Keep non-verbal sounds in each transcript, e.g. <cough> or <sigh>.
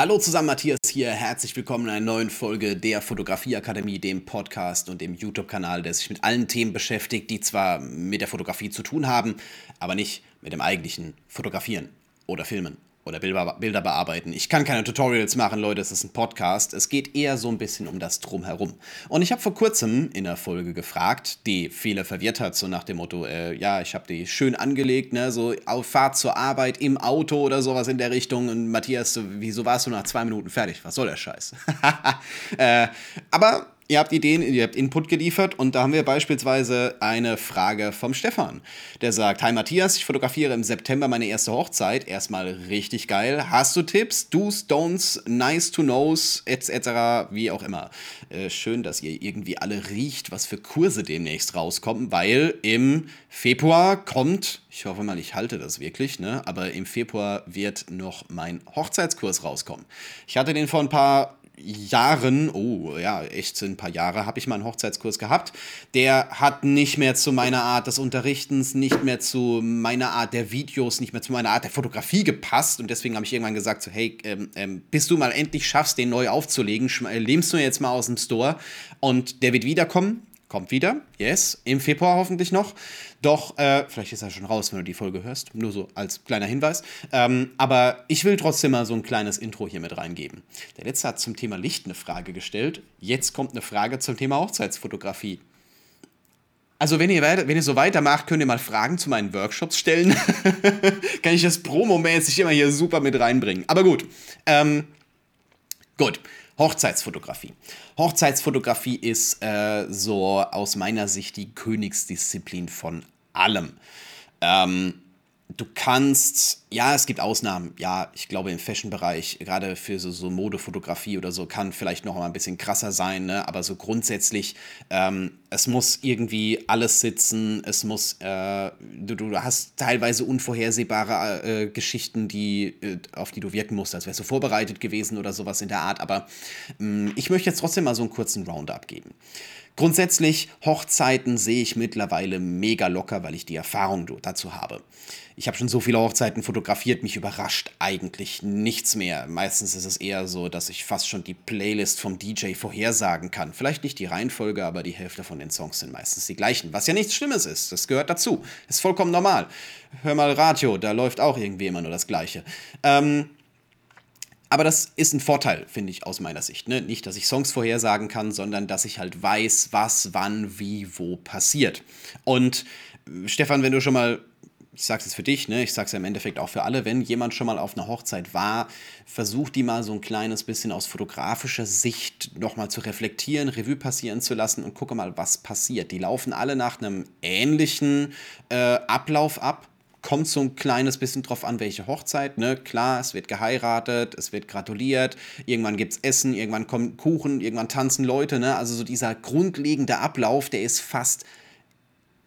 Hallo zusammen, Matthias hier. Herzlich willkommen in einer neuen Folge der Fotografieakademie, dem Podcast und dem YouTube-Kanal, der sich mit allen Themen beschäftigt, die zwar mit der Fotografie zu tun haben, aber nicht mit dem eigentlichen Fotografieren oder Filmen oder Bilder bearbeiten. Ich kann keine Tutorials machen, Leute, es ist ein Podcast. Es geht eher so ein bisschen um das Drumherum. Und ich habe vor kurzem in der Folge gefragt, die viele verwirrt hat, so nach dem Motto, äh, ja, ich habe die schön angelegt, ne, so auf Fahrt zur Arbeit im Auto oder sowas in der Richtung. Und Matthias, wieso warst du nach zwei Minuten fertig? Was soll der Scheiß? <laughs> äh, aber ihr habt Ideen, ihr habt Input geliefert und da haben wir beispielsweise eine Frage vom Stefan, der sagt, Hi Matthias, ich fotografiere im September meine erste Hochzeit, erstmal richtig geil. Hast du Tipps, Do's, Don'ts, Nice to Knows, etc., wie auch immer. Äh, schön, dass ihr irgendwie alle riecht, was für Kurse demnächst rauskommen, weil im Februar kommt, ich hoffe mal, ich halte das wirklich, ne? aber im Februar wird noch mein Hochzeitskurs rauskommen. Ich hatte den vor ein paar Jahren, oh ja, echt ein paar Jahre, habe ich mal einen Hochzeitskurs gehabt. Der hat nicht mehr zu meiner Art des Unterrichtens, nicht mehr zu meiner Art der Videos, nicht mehr zu meiner Art der Fotografie gepasst. Und deswegen habe ich irgendwann gesagt, so, hey, ähm, ähm, bis du mal endlich schaffst, den neu aufzulegen, äh, lehmst du jetzt mal aus dem Store und der wird wiederkommen kommt wieder, yes, im Februar hoffentlich noch. Doch, äh, vielleicht ist er schon raus, wenn du die Folge hörst, nur so als kleiner Hinweis. Ähm, aber ich will trotzdem mal so ein kleines Intro hier mit reingeben. Der letzte hat zum Thema Licht eine Frage gestellt. Jetzt kommt eine Frage zum Thema Hochzeitsfotografie. Also, wenn ihr, wenn ihr so weitermacht, könnt ihr mal Fragen zu meinen Workshops stellen. <laughs> Kann ich das promomäßig immer hier super mit reinbringen. Aber gut. Ähm, gut. Hochzeitsfotografie. Hochzeitsfotografie ist äh, so aus meiner Sicht die Königsdisziplin von allem. Ähm, du kannst, ja, es gibt Ausnahmen. Ja, ich glaube im Fashion-Bereich, gerade für so, so Modefotografie oder so, kann vielleicht noch mal ein bisschen krasser sein, ne? aber so grundsätzlich, ähm, es muss irgendwie alles sitzen. Es muss, äh, du, du hast teilweise unvorhersehbare äh, Geschichten, die, äh, auf die du wirken musst, als wärst du vorbereitet gewesen oder sowas in der Art. Aber ähm, ich möchte jetzt trotzdem mal so einen kurzen Roundup geben. Grundsätzlich, Hochzeiten sehe ich mittlerweile mega locker, weil ich die Erfahrung dazu habe. Ich habe schon so viele Hochzeiten fotografiert, mich überrascht eigentlich nichts mehr. Meistens ist es eher so, dass ich fast schon die Playlist vom DJ vorhersagen kann. Vielleicht nicht die Reihenfolge, aber die Hälfte von den Songs sind meistens die gleichen. Was ja nichts Schlimmes ist, das gehört dazu. Ist vollkommen normal. Hör mal Radio, da läuft auch irgendwie immer nur das Gleiche. Ähm, aber das ist ein Vorteil, finde ich, aus meiner Sicht. Ne? Nicht, dass ich Songs vorhersagen kann, sondern dass ich halt weiß, was, wann, wie, wo passiert. Und äh, Stefan, wenn du schon mal ich sage es für dich, ne, ich sage es ja im Endeffekt auch für alle, wenn jemand schon mal auf einer Hochzeit war, versuch die mal so ein kleines bisschen aus fotografischer Sicht nochmal zu reflektieren, Revue passieren zu lassen und gucke mal, was passiert. Die laufen alle nach einem ähnlichen äh, Ablauf ab kommt so ein kleines bisschen drauf an, welche Hochzeit. Ne? Klar, es wird geheiratet, es wird gratuliert, irgendwann gibt es Essen, irgendwann kommt Kuchen, irgendwann tanzen Leute. Ne? Also so dieser grundlegende Ablauf, der ist fast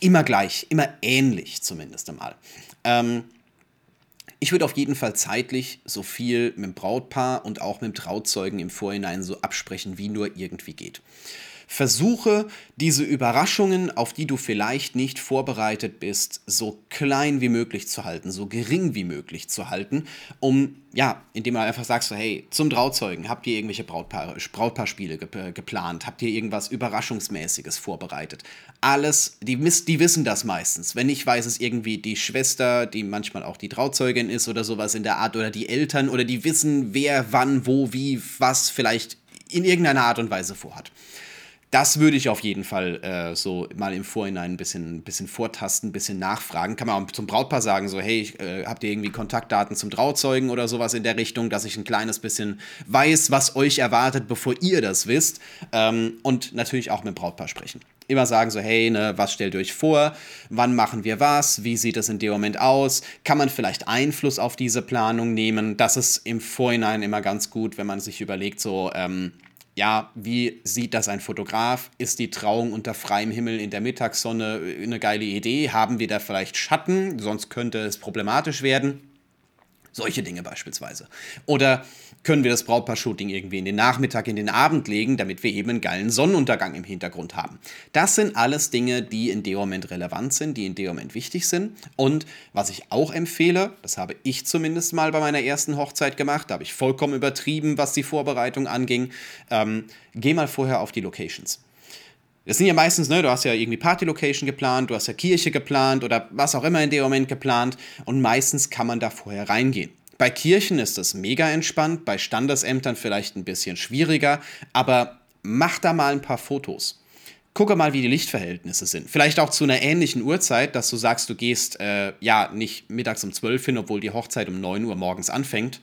immer gleich, immer ähnlich zumindest einmal. Ähm, ich würde auf jeden Fall zeitlich so viel mit dem Brautpaar und auch mit dem Trauzeugen im Vorhinein so absprechen, wie nur irgendwie geht. Versuche diese Überraschungen, auf die du vielleicht nicht vorbereitet bist, so klein wie möglich zu halten, so gering wie möglich zu halten, um, ja, indem du einfach sagst, hey, zum Trauzeugen, habt ihr irgendwelche Brautpaare, Brautpaarspiele ge geplant? Habt ihr irgendwas Überraschungsmäßiges vorbereitet? Alles, die, die wissen das meistens. Wenn nicht, weiß es irgendwie die Schwester, die manchmal auch die Trauzeugin ist oder sowas in der Art, oder die Eltern, oder die wissen, wer, wann, wo, wie, was vielleicht in irgendeiner Art und Weise vorhat das würde ich auf jeden Fall äh, so mal im Vorhinein ein bisschen, bisschen vortasten, ein bisschen nachfragen. Kann man auch zum Brautpaar sagen, so, hey, ich, äh, habt ihr irgendwie Kontaktdaten zum Trauzeugen oder sowas in der Richtung, dass ich ein kleines bisschen weiß, was euch erwartet, bevor ihr das wisst. Ähm, und natürlich auch mit dem Brautpaar sprechen. Immer sagen so, hey, ne, was stellt ihr euch vor? Wann machen wir was? Wie sieht es in dem Moment aus? Kann man vielleicht Einfluss auf diese Planung nehmen? Das ist im Vorhinein immer ganz gut, wenn man sich überlegt, so, ähm, ja, wie sieht das ein Fotograf? Ist die Trauung unter freiem Himmel in der Mittagssonne eine geile Idee? Haben wir da vielleicht Schatten? Sonst könnte es problematisch werden. Solche Dinge beispielsweise. Oder können wir das Brautpaar-Shooting irgendwie in den Nachmittag, in den Abend legen, damit wir eben einen geilen Sonnenuntergang im Hintergrund haben. Das sind alles Dinge, die in dem Moment relevant sind, die in dem Moment wichtig sind. Und was ich auch empfehle, das habe ich zumindest mal bei meiner ersten Hochzeit gemacht, da habe ich vollkommen übertrieben, was die Vorbereitung anging. Ähm, geh mal vorher auf die Locations. Das sind ja meistens, ne, du hast ja irgendwie Party-Location geplant, du hast ja Kirche geplant oder was auch immer in dem Moment geplant und meistens kann man da vorher reingehen. Bei Kirchen ist das mega entspannt, bei Standesämtern vielleicht ein bisschen schwieriger, aber mach da mal ein paar Fotos. Gucke mal, wie die Lichtverhältnisse sind. Vielleicht auch zu einer ähnlichen Uhrzeit, dass du sagst, du gehst äh, ja nicht mittags um 12 hin, obwohl die Hochzeit um 9 Uhr morgens anfängt.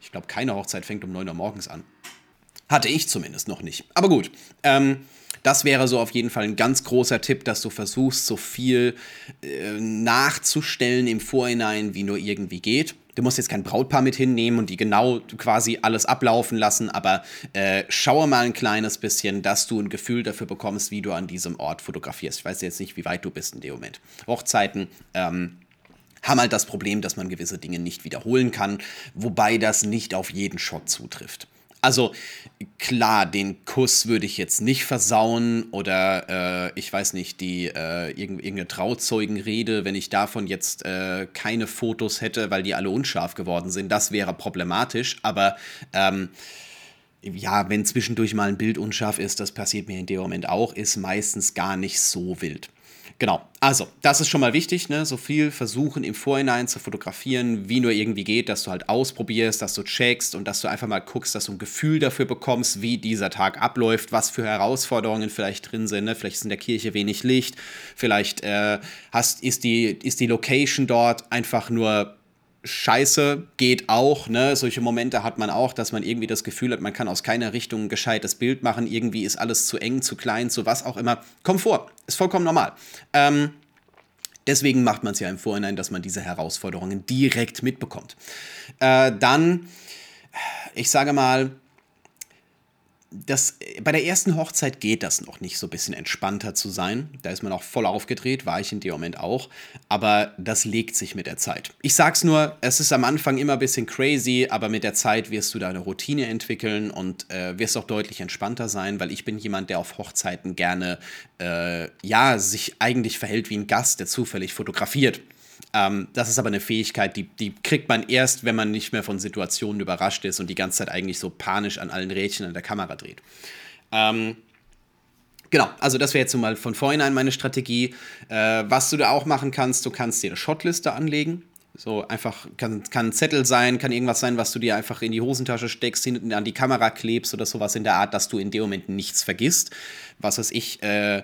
Ich glaube, keine Hochzeit fängt um 9 Uhr morgens an. Hatte ich zumindest noch nicht. Aber gut. Ähm, das wäre so auf jeden Fall ein ganz großer Tipp, dass du versuchst, so viel äh, nachzustellen im Vorhinein, wie nur irgendwie geht. Du musst jetzt kein Brautpaar mit hinnehmen und die genau quasi alles ablaufen lassen, aber äh, schaue mal ein kleines bisschen, dass du ein Gefühl dafür bekommst, wie du an diesem Ort fotografierst. Ich weiß jetzt nicht, wie weit du bist in dem Moment. Hochzeiten, ähm, haben halt das Problem, dass man gewisse Dinge nicht wiederholen kann, wobei das nicht auf jeden Shot zutrifft. Also klar, den Kuss würde ich jetzt nicht versauen oder äh, ich weiß nicht, die äh, irgendeine Trauzeugenrede, wenn ich davon jetzt äh, keine Fotos hätte, weil die alle unscharf geworden sind, das wäre problematisch. Aber ähm, ja, wenn zwischendurch mal ein Bild unscharf ist, das passiert mir in dem Moment auch, ist meistens gar nicht so wild. Genau, also das ist schon mal wichtig, ne? so viel versuchen im Vorhinein zu fotografieren, wie nur irgendwie geht, dass du halt ausprobierst, dass du checkst und dass du einfach mal guckst, dass du ein Gefühl dafür bekommst, wie dieser Tag abläuft, was für Herausforderungen vielleicht drin sind. Ne? Vielleicht ist in der Kirche wenig Licht, vielleicht äh, hast, ist, die, ist die Location dort einfach nur scheiße geht auch, ne? Solche Momente hat man auch, dass man irgendwie das Gefühl hat, man kann aus keiner Richtung ein gescheites Bild machen, irgendwie ist alles zu eng, zu klein, zu was auch immer. Komfort, ist vollkommen normal. Ähm, deswegen macht man es ja im Vorhinein, dass man diese Herausforderungen direkt mitbekommt. Äh, dann, ich sage mal, das, bei der ersten Hochzeit geht das noch nicht so ein bisschen entspannter zu sein. Da ist man auch voll aufgedreht, war ich in dem Moment auch. Aber das legt sich mit der Zeit. Ich sag's nur, es ist am Anfang immer ein bisschen crazy, aber mit der Zeit wirst du da eine Routine entwickeln und äh, wirst auch deutlich entspannter sein, weil ich bin jemand, der auf Hochzeiten gerne, äh, ja, sich eigentlich verhält wie ein Gast, der zufällig fotografiert. Ähm, das ist aber eine Fähigkeit, die, die kriegt man erst, wenn man nicht mehr von Situationen überrascht ist und die ganze Zeit eigentlich so panisch an allen Rädchen an der Kamera dreht. Ähm, Genau, also das wäre jetzt so mal von vornherein meine Strategie. Äh, was du da auch machen kannst, du kannst dir eine Shotliste anlegen. So einfach, kann, kann ein Zettel sein, kann irgendwas sein, was du dir einfach in die Hosentasche steckst, hinten an die Kamera klebst oder sowas in der Art, dass du in dem Moment nichts vergisst. Was weiß ich, äh,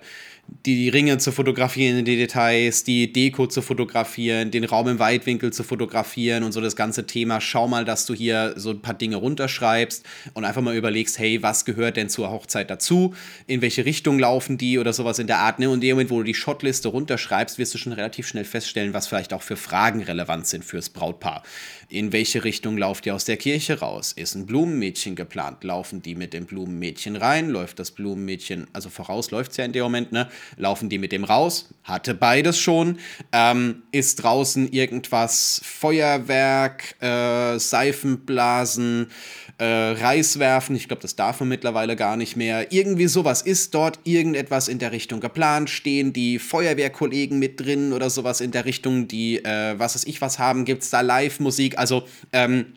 die Ringe zu fotografieren, die Details, die Deko zu fotografieren, den Raum im Weitwinkel zu fotografieren und so das ganze Thema. Schau mal, dass du hier so ein paar Dinge runterschreibst und einfach mal überlegst, hey, was gehört denn zur Hochzeit dazu? In welche Richtung laufen die oder sowas in der Art. Ne? Und in dem Moment, wo du die Shotliste runterschreibst, wirst du schon relativ schnell feststellen, was vielleicht auch für Fragen relevant sind fürs Brautpaar. In welche Richtung lauft ihr aus der Kirche raus? Ist ein Blumenmädchen geplant? Laufen die mit dem Blumenmädchen rein? Läuft das Blumenmädchen, also voraus läuft es ja in dem Moment, ne? Laufen die mit dem raus? Hatte beides schon. Ähm, ist draußen irgendwas Feuerwerk, äh, Seifenblasen, äh, Reiswerfen? Ich glaube, das darf man mittlerweile gar nicht mehr. Irgendwie sowas. Ist dort irgendetwas in der Richtung geplant? Stehen die Feuerwehrkollegen mit drin oder sowas in der Richtung, die, äh, was weiß ich, was haben? Gibt es da Live-Musik? Also, ähm,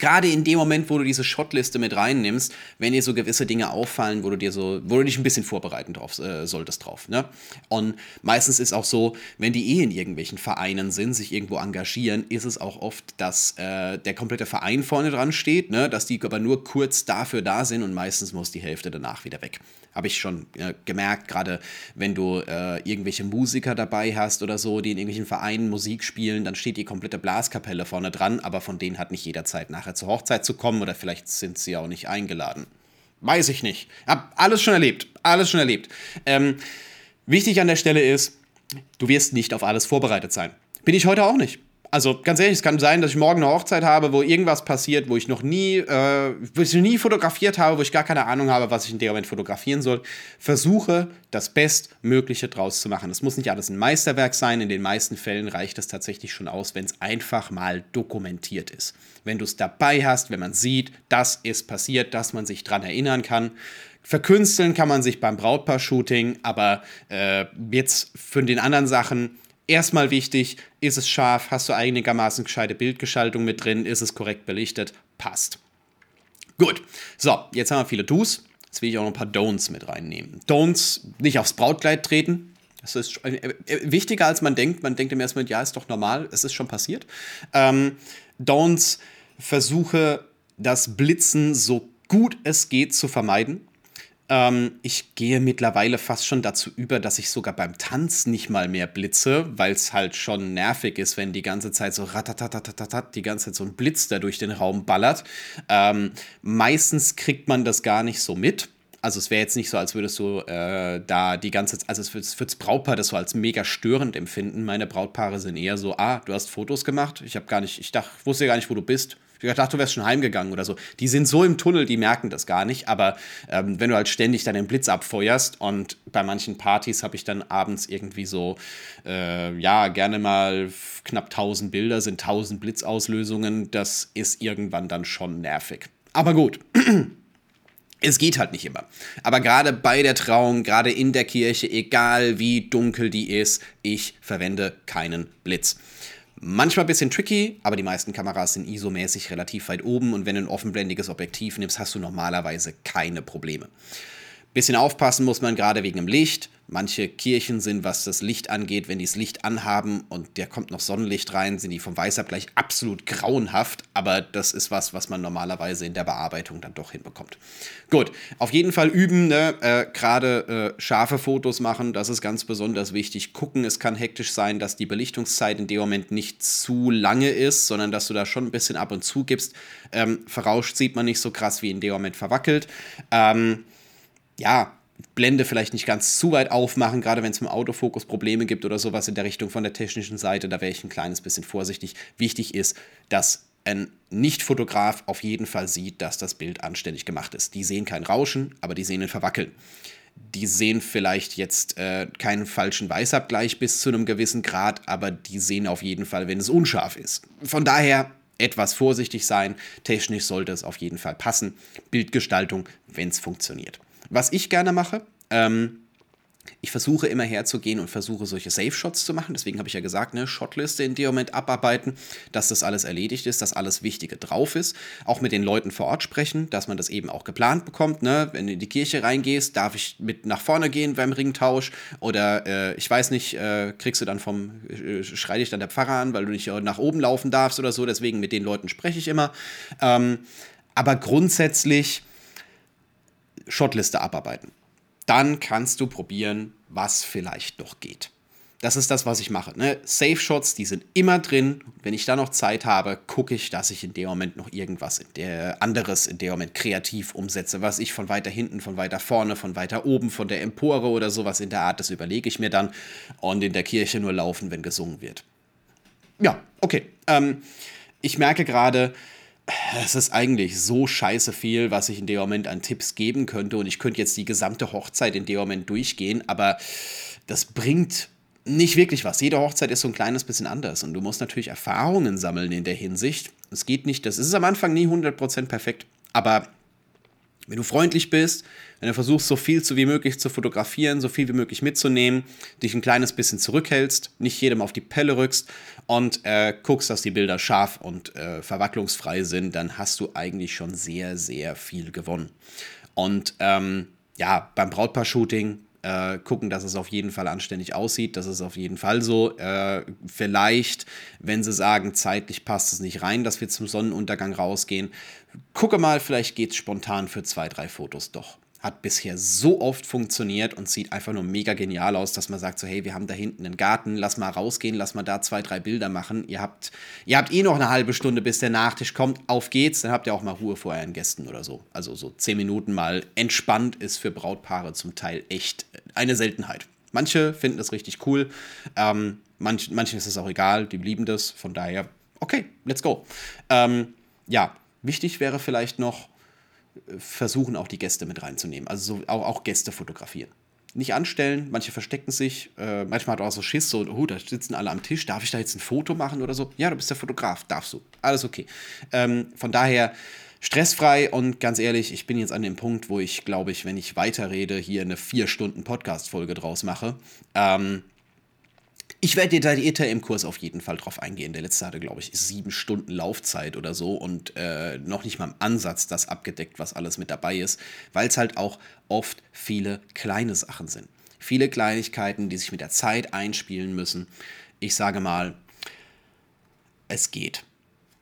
gerade in dem Moment, wo du diese Shotliste mit reinnimmst, wenn dir so gewisse Dinge auffallen, wo du dir so, wo du dich ein bisschen vorbereiten drauf, äh, solltest drauf. Ne? Und meistens ist auch so, wenn die eh in irgendwelchen Vereinen sind, sich irgendwo engagieren, ist es auch oft, dass äh, der komplette Verein vorne dran steht, ne? dass die aber nur kurz dafür da sind und meistens muss die Hälfte danach wieder weg habe ich schon äh, gemerkt, gerade wenn du äh, irgendwelche Musiker dabei hast oder so, die in irgendwelchen Vereinen Musik spielen, dann steht die komplette Blaskapelle vorne dran, aber von denen hat nicht jeder Zeit, nachher zur Hochzeit zu kommen oder vielleicht sind sie auch nicht eingeladen. Weiß ich nicht. Hab alles schon erlebt. Alles schon erlebt. Ähm, wichtig an der Stelle ist, du wirst nicht auf alles vorbereitet sein. Bin ich heute auch nicht. Also ganz ehrlich, es kann sein, dass ich morgen eine Hochzeit habe, wo irgendwas passiert, wo ich noch nie, äh, wo ich nie fotografiert habe, wo ich gar keine Ahnung habe, was ich in dem Moment fotografieren soll. Versuche, das Bestmögliche draus zu machen. Es muss nicht alles ein Meisterwerk sein. In den meisten Fällen reicht es tatsächlich schon aus, wenn es einfach mal dokumentiert ist. Wenn du es dabei hast, wenn man sieht, das ist passiert, dass man sich dran erinnern kann. Verkünsteln kann man sich beim Brautpaar-Shooting, aber äh, jetzt für den anderen Sachen erstmal wichtig, ist es scharf, hast du einigermaßen gescheite Bildgestaltung mit drin, ist es korrekt belichtet, passt. Gut, so, jetzt haben wir viele Do's. Jetzt will ich auch noch ein paar Don'ts mit reinnehmen. Don'ts, nicht aufs Brautkleid treten. Das ist äh, äh, wichtiger, als man denkt. Man denkt im ersten Moment, ja, ist doch normal, es ist schon passiert. Ähm, Don'ts, versuche das Blitzen so gut es geht zu vermeiden. Ähm, ich gehe mittlerweile fast schon dazu über, dass ich sogar beim Tanz nicht mal mehr blitze, weil es halt schon nervig ist, wenn die ganze Zeit so ratatatatatat, die ganze Zeit so ein Blitz da durch den Raum ballert. Ähm, meistens kriegt man das gar nicht so mit. Also es wäre jetzt nicht so, als würdest du äh, da die ganze Zeit, also es wird das Brautpaar das so als mega störend empfinden. Meine Brautpaare sind eher so, ah, du hast Fotos gemacht, ich habe gar nicht, ich dachte, wusste gar nicht, wo du bist. Ich dachte, du wärst schon heimgegangen oder so. Die sind so im Tunnel, die merken das gar nicht. Aber ähm, wenn du halt ständig dann den Blitz abfeuerst und bei manchen Partys habe ich dann abends irgendwie so, äh, ja, gerne mal knapp 1000 Bilder, sind 1000 Blitzauslösungen. Das ist irgendwann dann schon nervig. Aber gut. <clears throat> Es geht halt nicht immer. Aber gerade bei der Trauung, gerade in der Kirche, egal wie dunkel die ist, ich verwende keinen Blitz. Manchmal ein bisschen tricky, aber die meisten Kameras sind ISO-mäßig relativ weit oben und wenn du ein offenblendiges Objektiv nimmst, hast du normalerweise keine Probleme. Bisschen aufpassen muss man gerade wegen dem Licht. Manche Kirchen sind, was das Licht angeht, wenn die das Licht anhaben und der kommt noch Sonnenlicht rein, sind die vom Weißabgleich absolut grauenhaft. Aber das ist was, was man normalerweise in der Bearbeitung dann doch hinbekommt. Gut, auf jeden Fall üben, ne? äh, gerade äh, scharfe Fotos machen, das ist ganz besonders wichtig. Gucken, es kann hektisch sein, dass die Belichtungszeit in dem Moment nicht zu lange ist, sondern dass du da schon ein bisschen ab und zu gibst. Ähm, verrauscht sieht man nicht so krass wie in dem Moment verwackelt. Ähm, ja, Blende vielleicht nicht ganz zu weit aufmachen, gerade wenn es im Autofokus Probleme gibt oder sowas in der Richtung von der technischen Seite, da wäre ich ein kleines bisschen vorsichtig. Wichtig ist, dass ein Nicht-Fotograf auf jeden Fall sieht, dass das Bild anständig gemacht ist. Die sehen kein Rauschen, aber die sehen ein Verwackeln. Die sehen vielleicht jetzt äh, keinen falschen Weißabgleich bis zu einem gewissen Grad, aber die sehen auf jeden Fall, wenn es unscharf ist. Von daher etwas vorsichtig sein. Technisch sollte es auf jeden Fall passen. Bildgestaltung, wenn es funktioniert. Was ich gerne mache, ähm, ich versuche immer herzugehen und versuche solche Safe-Shots zu machen. Deswegen habe ich ja gesagt, ne, Shotliste in dem Moment abarbeiten, dass das alles erledigt ist, dass alles Wichtige drauf ist. Auch mit den Leuten vor Ort sprechen, dass man das eben auch geplant bekommt. Ne? Wenn du in die Kirche reingehst, darf ich mit nach vorne gehen beim Ringtausch oder äh, ich weiß nicht, äh, kriegst du dann vom, äh, schrei dich dann der Pfarrer an, weil du nicht nach oben laufen darfst oder so. Deswegen mit den Leuten spreche ich immer. Ähm, aber grundsätzlich Shotliste abarbeiten. Dann kannst du probieren, was vielleicht noch geht. Das ist das, was ich mache. Ne? Safe Shots, die sind immer drin. Wenn ich da noch Zeit habe, gucke ich, dass ich in dem Moment noch irgendwas in der, anderes in dem Moment kreativ umsetze. Was ich von weiter hinten, von weiter vorne, von weiter oben, von der Empore oder sowas in der Art, das überlege ich mir dann. Und in der Kirche nur laufen, wenn gesungen wird. Ja, okay. Ähm, ich merke gerade, es ist eigentlich so scheiße viel, was ich in dem Moment an Tipps geben könnte. Und ich könnte jetzt die gesamte Hochzeit in dem Moment durchgehen, aber das bringt nicht wirklich was. Jede Hochzeit ist so ein kleines bisschen anders. Und du musst natürlich Erfahrungen sammeln in der Hinsicht. Es geht nicht, das ist am Anfang nie 100% perfekt, aber wenn du freundlich bist, wenn du versuchst, so viel wie möglich zu fotografieren, so viel wie möglich mitzunehmen, dich ein kleines bisschen zurückhältst, nicht jedem auf die Pelle rückst und äh, guckst, dass die Bilder scharf und äh, verwacklungsfrei sind, dann hast du eigentlich schon sehr, sehr viel gewonnen. Und ähm, ja, beim Brautpaar-Shooting äh, gucken, dass es auf jeden Fall anständig aussieht. Das ist auf jeden Fall so. Äh, vielleicht, wenn sie sagen, zeitlich passt es nicht rein, dass wir zum Sonnenuntergang rausgehen, gucke mal, vielleicht geht es spontan für zwei, drei Fotos doch hat bisher so oft funktioniert und sieht einfach nur mega genial aus, dass man sagt so, hey, wir haben da hinten einen Garten, lass mal rausgehen, lass mal da zwei, drei Bilder machen. Ihr habt, ihr habt eh noch eine halbe Stunde, bis der Nachtisch kommt, auf geht's, dann habt ihr auch mal Ruhe vor euren Gästen oder so. Also so zehn Minuten mal entspannt ist für Brautpaare zum Teil echt eine Seltenheit. Manche finden das richtig cool, ähm, manch, manchen ist es auch egal, die lieben das, von daher, okay, let's go. Ähm, ja, wichtig wäre vielleicht noch, äh, versuchen auch die Gäste mit reinzunehmen, also so, auch, auch Gäste fotografieren nicht anstellen. Manche verstecken sich. Äh, manchmal hat auch so Schiss, so, oh, da sitzen alle am Tisch. Darf ich da jetzt ein Foto machen oder so? Ja, du bist der Fotograf, darfst du. Alles okay. Ähm, von daher stressfrei und ganz ehrlich, ich bin jetzt an dem Punkt, wo ich, glaube ich, wenn ich weiterrede, hier eine vier Stunden Podcast-Folge draus mache. Ähm, ich werde detaillierter im Kurs auf jeden Fall drauf eingehen. Der letzte hatte, glaube ich, sieben Stunden Laufzeit oder so und äh, noch nicht mal im Ansatz das abgedeckt, was alles mit dabei ist, weil es halt auch oft viele kleine Sachen sind. Viele Kleinigkeiten, die sich mit der Zeit einspielen müssen. Ich sage mal, es geht.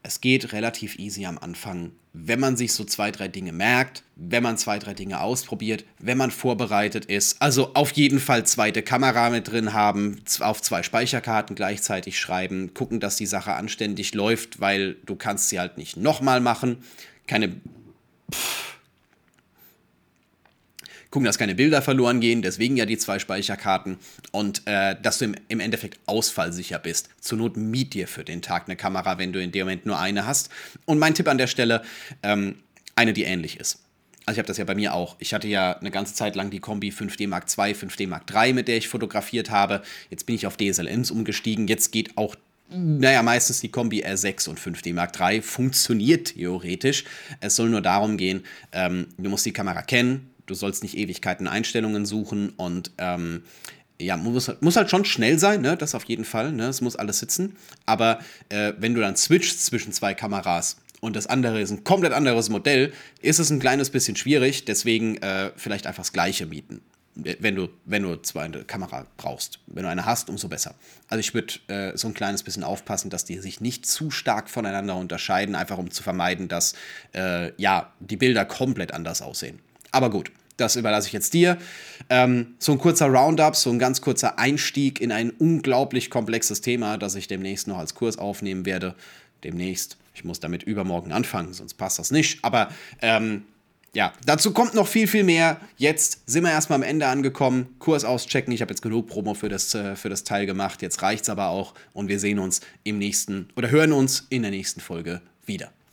Es geht relativ easy am Anfang, wenn man sich so zwei, drei Dinge merkt, wenn man zwei, drei Dinge ausprobiert, wenn man vorbereitet ist. Also auf jeden Fall zweite Kamera mit drin haben, auf zwei Speicherkarten gleichzeitig schreiben, gucken, dass die Sache anständig läuft, weil du kannst sie halt nicht nochmal machen. Keine... Pff, gucken, dass keine Bilder verloren gehen, deswegen ja die zwei Speicherkarten und äh, dass du im, im Endeffekt ausfallsicher bist. Zur Not miet dir für den Tag eine Kamera, wenn du in dem Moment nur eine hast. Und mein Tipp an der Stelle, ähm, eine, die ähnlich ist. Also ich habe das ja bei mir auch. Ich hatte ja eine ganze Zeit lang die Kombi 5D Mark II, 5D Mark III, mit der ich fotografiert habe. Jetzt bin ich auf DSLMs umgestiegen. Jetzt geht auch naja, meistens die Kombi R6 und 5D Mark III funktioniert theoretisch. Es soll nur darum gehen, ähm, du musst die Kamera kennen, du sollst nicht Ewigkeiten Einstellungen suchen und ähm, ja, muss, muss halt schon schnell sein, ne? das auf jeden Fall, ne? es muss alles sitzen. Aber äh, wenn du dann switchst zwischen zwei Kameras und das andere ist ein komplett anderes Modell, ist es ein kleines bisschen schwierig. Deswegen äh, vielleicht einfach das gleiche mieten. Wenn du, wenn du zwar eine Kamera brauchst. Wenn du eine hast, umso besser. Also ich würde äh, so ein kleines bisschen aufpassen, dass die sich nicht zu stark voneinander unterscheiden, einfach um zu vermeiden, dass äh, ja, die Bilder komplett anders aussehen. Aber gut, das überlasse ich jetzt dir. Ähm, so ein kurzer Roundup, so ein ganz kurzer Einstieg in ein unglaublich komplexes Thema, das ich demnächst noch als Kurs aufnehmen werde. Demnächst. Ich muss damit übermorgen anfangen, sonst passt das nicht. Aber ähm, ja, dazu kommt noch viel, viel mehr. Jetzt sind wir erstmal am Ende angekommen. Kurs auschecken. Ich habe jetzt genug Promo für das, äh, für das Teil gemacht. Jetzt reicht es aber auch. Und wir sehen uns im nächsten oder hören uns in der nächsten Folge wieder.